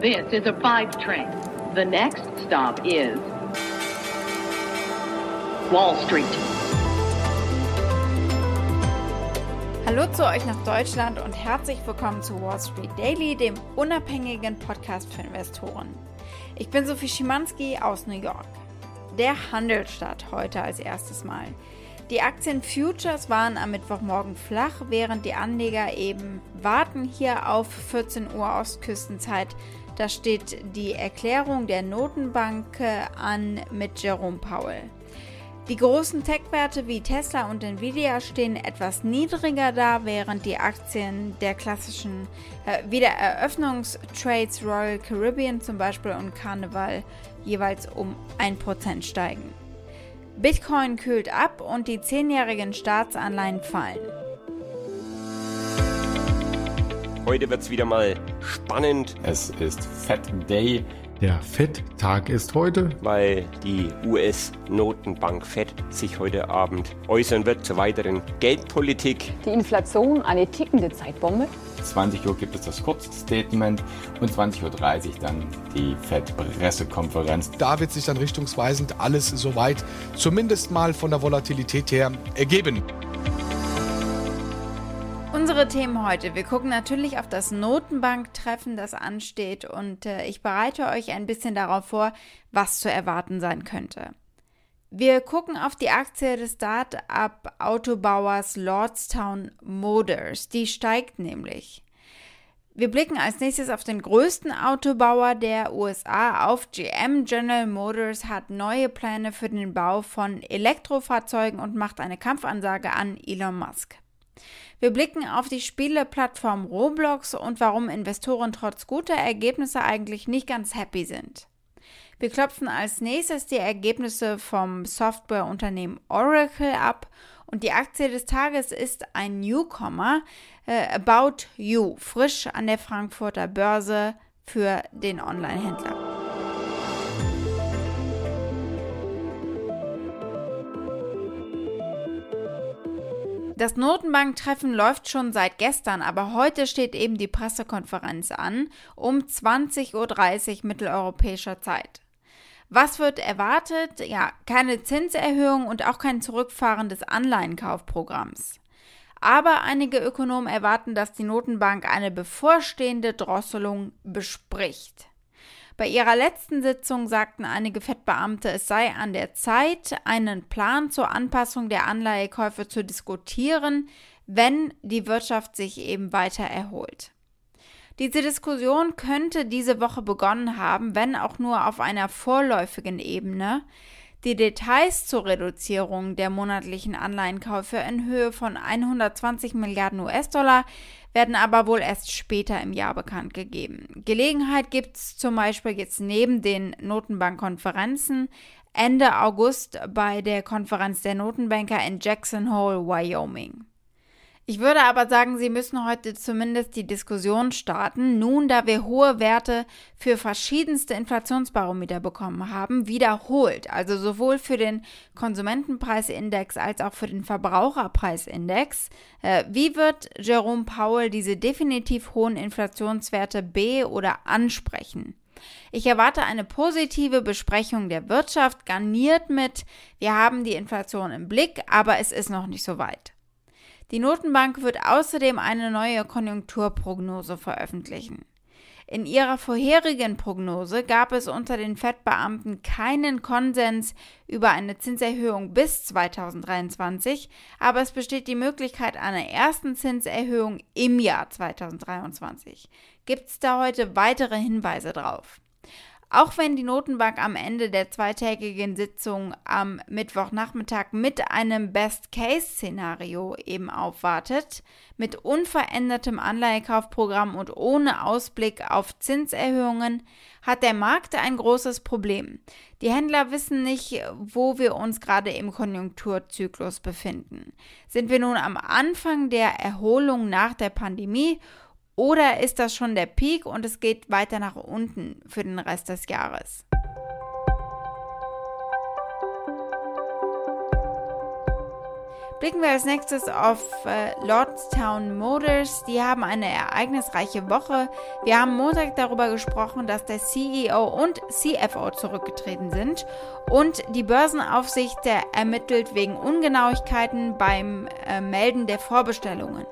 This is a five train. The next stop is Wall Street. Hallo zu euch nach Deutschland und herzlich willkommen zu Wall Street Daily, dem unabhängigen Podcast für Investoren. Ich bin Sophie Schimanski aus New York. Der Handelsstart heute als erstes Mal. Die Aktien-Futures waren am Mittwochmorgen flach, während die Anleger eben warten hier auf 14 Uhr Ostküstenzeit. Da steht die Erklärung der Notenbank an mit Jerome Powell. Die großen Tech-Werte wie Tesla und Nvidia stehen etwas niedriger da, während die Aktien der klassischen äh, Wiedereröffnungstrades Royal Caribbean zum Beispiel und Carnival jeweils um 1% steigen. Bitcoin kühlt ab und die zehnjährigen Staatsanleihen fallen. Heute wird es wieder mal spannend. Es ist Fat Day. Der FED-Tag ist heute, weil die US-Notenbank FED sich heute Abend äußern wird zur weiteren Geldpolitik. Die Inflation eine tickende Zeitbombe. 20 Uhr gibt es das Kurzstatement und 20.30 Uhr dann die FED-Pressekonferenz. Da wird sich dann richtungsweisend alles soweit, zumindest mal von der Volatilität her, ergeben. Unsere Themen heute. Wir gucken natürlich auf das Notenbanktreffen, das ansteht und äh, ich bereite euch ein bisschen darauf vor, was zu erwarten sein könnte. Wir gucken auf die Aktie des Start-up Autobauers Lordstown Motors. Die steigt nämlich. Wir blicken als nächstes auf den größten Autobauer der USA, auf GM. General Motors hat neue Pläne für den Bau von Elektrofahrzeugen und macht eine Kampfansage an Elon Musk. Wir blicken auf die Spieleplattform Roblox und warum Investoren trotz guter Ergebnisse eigentlich nicht ganz happy sind. Wir klopfen als nächstes die Ergebnisse vom Softwareunternehmen Oracle ab und die Aktie des Tages ist ein Newcomer, äh, About You, frisch an der Frankfurter Börse für den Online-Händler. Das Notenbanktreffen läuft schon seit gestern, aber heute steht eben die Pressekonferenz an um 20.30 Uhr mitteleuropäischer Zeit. Was wird erwartet? Ja, keine Zinserhöhung und auch kein Zurückfahren des Anleihenkaufprogramms. Aber einige Ökonomen erwarten, dass die Notenbank eine bevorstehende Drosselung bespricht. Bei ihrer letzten Sitzung sagten einige Fettbeamte, es sei an der Zeit, einen Plan zur Anpassung der Anleihekäufe zu diskutieren, wenn die Wirtschaft sich eben weiter erholt. Diese Diskussion könnte diese Woche begonnen haben, wenn auch nur auf einer vorläufigen Ebene. Die Details zur Reduzierung der monatlichen Anleihenkäufe in Höhe von 120 Milliarden US-Dollar werden aber wohl erst später im Jahr bekannt gegeben. Gelegenheit gibt es zum Beispiel jetzt neben den Notenbankkonferenzen Ende August bei der Konferenz der Notenbanker in Jackson Hole, Wyoming. Ich würde aber sagen, Sie müssen heute zumindest die Diskussion starten, nun da wir hohe Werte für verschiedenste Inflationsbarometer bekommen haben, wiederholt, also sowohl für den Konsumentenpreisindex als auch für den Verbraucherpreisindex. Äh, wie wird Jerome Powell diese definitiv hohen Inflationswerte be- oder ansprechen? Ich erwarte eine positive Besprechung der Wirtschaft, garniert mit, wir haben die Inflation im Blick, aber es ist noch nicht so weit. Die Notenbank wird außerdem eine neue Konjunkturprognose veröffentlichen. In ihrer vorherigen Prognose gab es unter den Fettbeamten keinen Konsens über eine Zinserhöhung bis 2023, aber es besteht die Möglichkeit einer ersten Zinserhöhung im Jahr 2023. Gibt es da heute weitere Hinweise drauf? Auch wenn die Notenbank am Ende der zweitägigen Sitzung am Mittwochnachmittag mit einem Best-Case-Szenario eben aufwartet, mit unverändertem Anleihekaufprogramm und ohne Ausblick auf Zinserhöhungen, hat der Markt ein großes Problem. Die Händler wissen nicht, wo wir uns gerade im Konjunkturzyklus befinden. Sind wir nun am Anfang der Erholung nach der Pandemie oder ist das schon der Peak und es geht weiter nach unten für den Rest des Jahres? Blicken wir als nächstes auf äh, Lordstown Motors. Die haben eine ereignisreiche Woche. Wir haben Montag darüber gesprochen, dass der CEO und CFO zurückgetreten sind und die Börsenaufsicht ermittelt wegen Ungenauigkeiten beim äh, Melden der Vorbestellungen.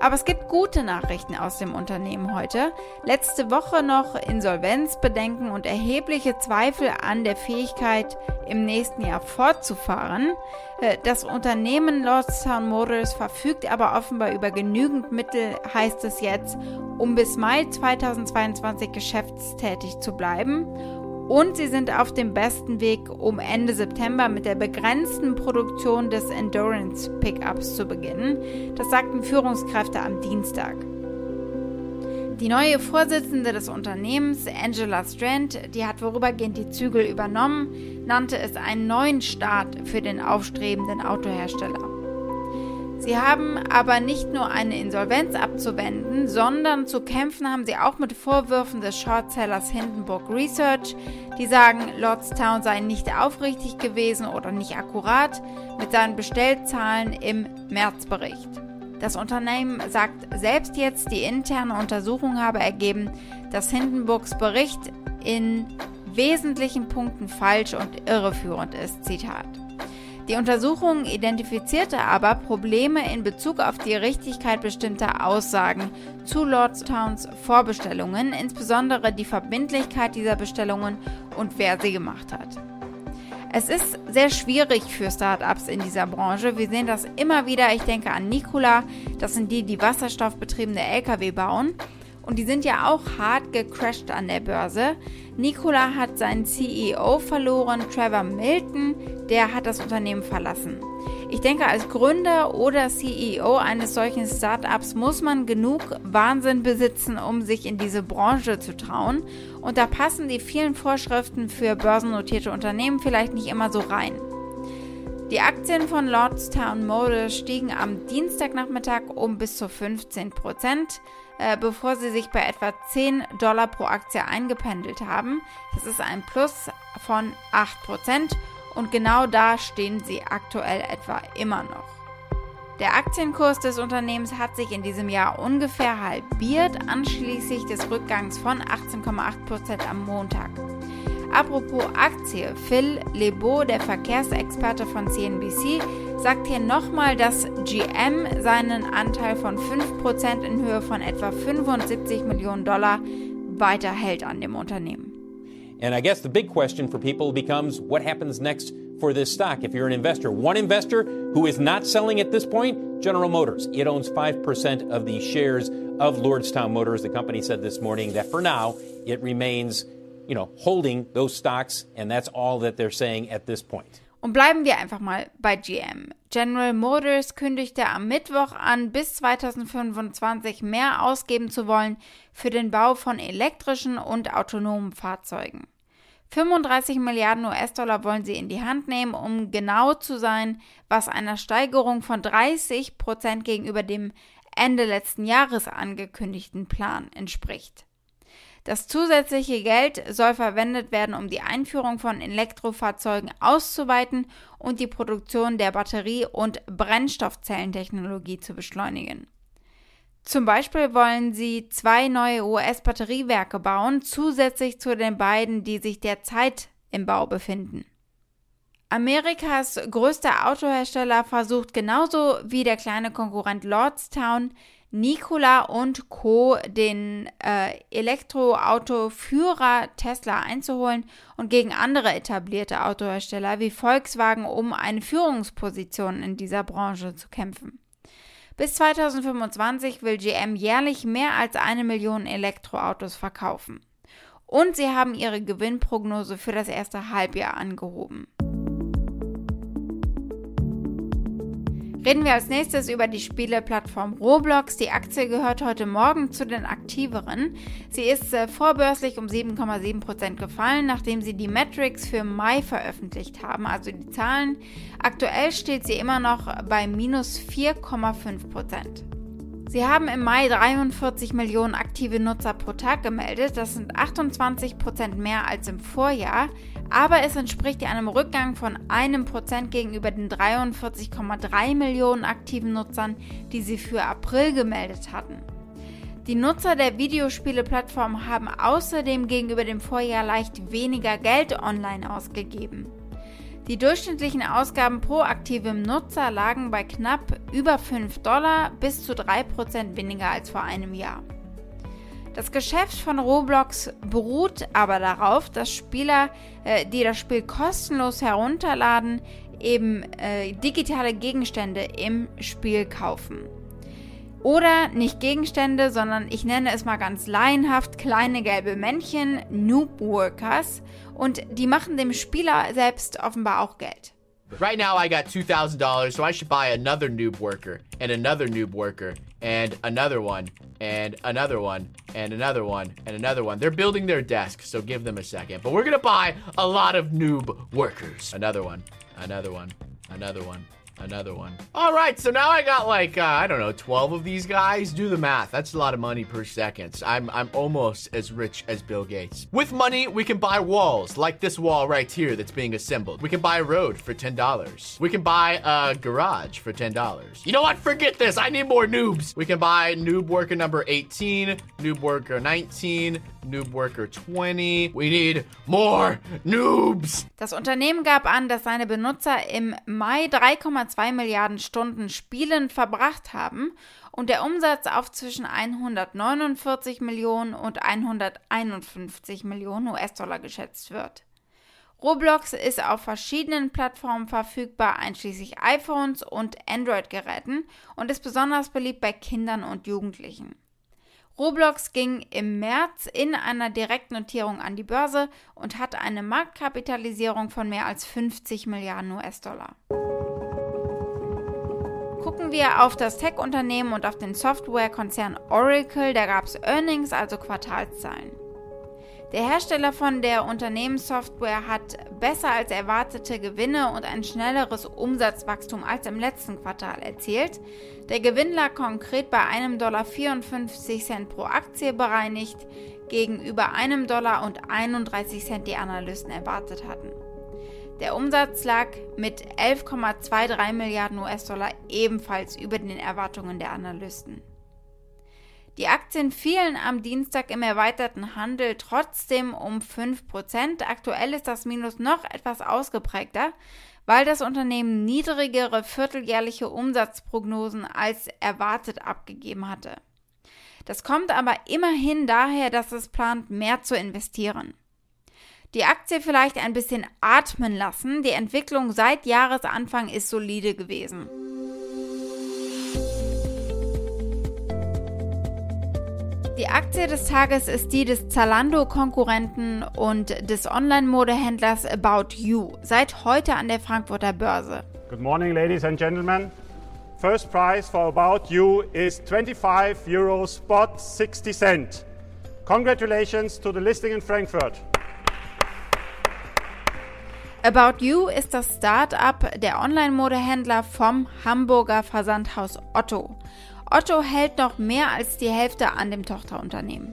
Aber es gibt gute Nachrichten aus dem Unternehmen heute. Letzte Woche noch Insolvenzbedenken und erhebliche Zweifel an der Fähigkeit, im nächsten Jahr fortzufahren. Äh, das Unternehmen Lordstown Motors verfügt aber offenbar über genügend Mittel, heißt es jetzt, um bis Mai 2022 geschäftstätig zu bleiben und sie sind auf dem besten Weg, um Ende September mit der begrenzten Produktion des Endurance Pickups zu beginnen. Das sagten Führungskräfte am Dienstag. Die neue Vorsitzende des Unternehmens, Angela Strand, die hat vorübergehend die Zügel übernommen, nannte es einen neuen Start für den aufstrebenden Autohersteller. Sie haben aber nicht nur eine Insolvenz abzuwenden, sondern zu kämpfen haben sie auch mit Vorwürfen des Shortsellers Hindenburg Research, die sagen, Lordstown sei nicht aufrichtig gewesen oder nicht akkurat mit seinen Bestellzahlen im Märzbericht. Das Unternehmen sagt selbst jetzt, die interne Untersuchung habe ergeben, dass Hindenburgs Bericht in wesentlichen Punkten falsch und irreführend ist. Zitat. Die Untersuchung identifizierte aber Probleme in Bezug auf die Richtigkeit bestimmter Aussagen zu Lordstowns Vorbestellungen, insbesondere die Verbindlichkeit dieser Bestellungen und wer sie gemacht hat. Es ist sehr schwierig für Startups in dieser Branche. Wir sehen das immer wieder. Ich denke an Nikola, das sind die, die wasserstoffbetriebene Lkw bauen. Und die sind ja auch hart gecrashed an der Börse. Nikola hat seinen CEO verloren, Trevor Milton, der hat das Unternehmen verlassen. Ich denke, als Gründer oder CEO eines solchen Startups muss man genug Wahnsinn besitzen, um sich in diese Branche zu trauen. Und da passen die vielen Vorschriften für börsennotierte Unternehmen vielleicht nicht immer so rein. Die Aktien von Lordstown Motors stiegen am Dienstagnachmittag um bis zu 15 Prozent. Äh, bevor sie sich bei etwa 10 Dollar pro Aktie eingependelt haben. Das ist ein Plus von 8% und genau da stehen sie aktuell etwa immer noch. Der Aktienkurs des Unternehmens hat sich in diesem Jahr ungefähr halbiert, anschließend des Rückgangs von 18,8% am Montag. Apropos Aktie, Phil Lebeau, der Verkehrsexperte von CNBC, sagt hier nochmal, dass GM seinen Anteil von 5% in Höhe von etwa 75 Millionen Dollar weiterhält an dem Unternehmen. And I guess the big question for people becomes what happens next for this stock if you're an investor. One investor who is not selling at this point, General Motors. It owns 5% of the shares of Lordstown Motors. The company said this morning that for now it remains you know, holding those stocks, and that's all that they're saying at this point. Und bleiben wir einfach mal bei GM. General Motors kündigte am Mittwoch an, bis 2025 mehr ausgeben zu wollen für den Bau von elektrischen und autonomen Fahrzeugen. 35 Milliarden US-Dollar wollen sie in die Hand nehmen, um genau zu sein, was einer Steigerung von 30 Prozent gegenüber dem Ende letzten Jahres angekündigten Plan entspricht. Das zusätzliche Geld soll verwendet werden, um die Einführung von Elektrofahrzeugen auszuweiten und die Produktion der Batterie- und Brennstoffzellentechnologie zu beschleunigen. Zum Beispiel wollen sie zwei neue US-Batteriewerke bauen, zusätzlich zu den beiden, die sich derzeit im Bau befinden. Amerikas größter Autohersteller versucht genauso wie der kleine Konkurrent Lordstown Nikola und Co. den äh, Elektroautoführer Tesla einzuholen und gegen andere etablierte Autohersteller wie Volkswagen um eine Führungsposition in dieser Branche zu kämpfen. Bis 2025 will GM jährlich mehr als eine Million Elektroautos verkaufen. Und sie haben ihre Gewinnprognose für das erste Halbjahr angehoben. Reden wir als nächstes über die Spieleplattform Roblox. Die Aktie gehört heute Morgen zu den aktiveren. Sie ist äh, vorbörslich um 7,7% gefallen, nachdem sie die Metrics für Mai veröffentlicht haben, also die Zahlen. Aktuell steht sie immer noch bei minus 4,5%. Sie haben im Mai 43 Millionen aktive Nutzer pro Tag gemeldet, das sind 28 Prozent mehr als im Vorjahr, aber es entspricht einem Rückgang von einem Prozent gegenüber den 43,3 Millionen aktiven Nutzern, die sie für April gemeldet hatten. Die Nutzer der Videospiele-Plattform haben außerdem gegenüber dem Vorjahr leicht weniger Geld online ausgegeben. Die durchschnittlichen Ausgaben pro aktivem Nutzer lagen bei knapp über 5 Dollar bis zu 3% weniger als vor einem Jahr. Das Geschäft von Roblox beruht aber darauf, dass Spieler, äh, die das Spiel kostenlos herunterladen, eben äh, digitale Gegenstände im Spiel kaufen. Oder nicht Gegenstände, sondern ich nenne es mal ganz laienhaft kleine gelbe Männchen, Noob Workers. Und die machen dem Spieler selbst offenbar auch Geld. Right now I got $2,000, so I should buy another noob worker, and another noob worker, and another one, and another one, and another one, and another one. They're building their desk, so give them a second. But we're gonna buy a lot of noob workers. Another one, another one, another one. Another one. All right, so now I got like uh, I don't know, 12 of these guys. Do the math. That's a lot of money per second. I'm I'm almost as rich as Bill Gates. With money, we can buy walls like this wall right here that's being assembled. We can buy a road for $10. We can buy a garage for $10. You know what? Forget this. I need more noobs. We can buy noob worker number 18, noob worker 19, Noob Worker 20. We need more noobs. Das Unternehmen gab an, dass seine Benutzer im Mai 3,2 Milliarden Stunden Spielen verbracht haben und der Umsatz auf zwischen 149 Millionen und 151 Millionen US-Dollar geschätzt wird. Roblox ist auf verschiedenen Plattformen verfügbar, einschließlich iPhones und Android-Geräten und ist besonders beliebt bei Kindern und Jugendlichen. Roblox ging im März in einer Direktnotierung an die Börse und hatte eine Marktkapitalisierung von mehr als 50 Milliarden US-Dollar. Gucken wir auf das Tech-Unternehmen und auf den Softwarekonzern Oracle, da gab es Earnings, also Quartalszahlen. Der Hersteller von der Unternehmenssoftware hat besser als erwartete Gewinne und ein schnelleres Umsatzwachstum als im letzten Quartal erzielt. Der Gewinn lag konkret bei einem Dollar 54 Cent pro Aktie bereinigt, gegenüber einem Dollar und 31 Cent die Analysten erwartet hatten. Der Umsatz lag mit 11,23 Milliarden US-Dollar ebenfalls über den Erwartungen der Analysten. Die Aktien fielen am Dienstag im erweiterten Handel trotzdem um 5%. Aktuell ist das Minus noch etwas ausgeprägter, weil das Unternehmen niedrigere vierteljährliche Umsatzprognosen als erwartet abgegeben hatte. Das kommt aber immerhin daher, dass es plant, mehr zu investieren. Die Aktie vielleicht ein bisschen atmen lassen. Die Entwicklung seit Jahresanfang ist solide gewesen. Die Aktie des Tages ist die des Zalando-Konkurrenten und des Online-Modehändlers About You, seit heute an der Frankfurter Börse. Good morning, ladies and gentlemen. First price for About You is 25 euros spot 60 cent. Congratulations to the listing in Frankfurt. About You ist das Start-up der Online-Modehändler vom Hamburger Versandhaus Otto. Otto hält noch mehr als die Hälfte an dem Tochterunternehmen.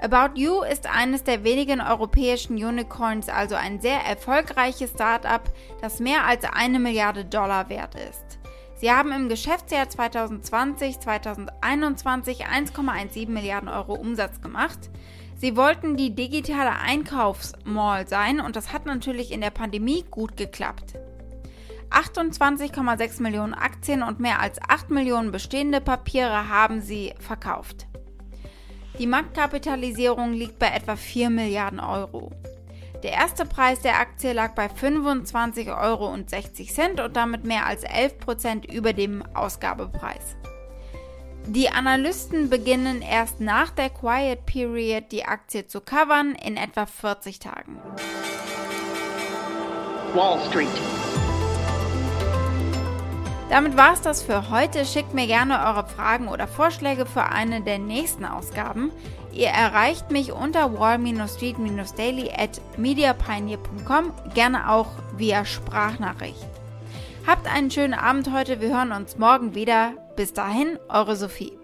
About You ist eines der wenigen europäischen Unicorns, also ein sehr erfolgreiches Startup, das mehr als eine Milliarde Dollar wert ist. Sie haben im Geschäftsjahr 2020-2021 1,17 Milliarden Euro Umsatz gemacht. Sie wollten die digitale Einkaufsmall sein und das hat natürlich in der Pandemie gut geklappt. 28,6 Millionen Aktien und mehr als 8 Millionen bestehende Papiere haben sie verkauft. Die Marktkapitalisierung liegt bei etwa 4 Milliarden Euro. Der erste Preis der Aktie lag bei 25,60 Euro und damit mehr als 11 Prozent über dem Ausgabepreis. Die Analysten beginnen erst nach der Quiet Period die Aktie zu covern in etwa 40 Tagen. Wall Street. Damit war es das für heute. Schickt mir gerne eure Fragen oder Vorschläge für eine der nächsten Ausgaben. Ihr erreicht mich unter wall-street-daily at mediapioneer.com, gerne auch via Sprachnachricht. Habt einen schönen Abend heute, wir hören uns morgen wieder. Bis dahin, eure Sophie.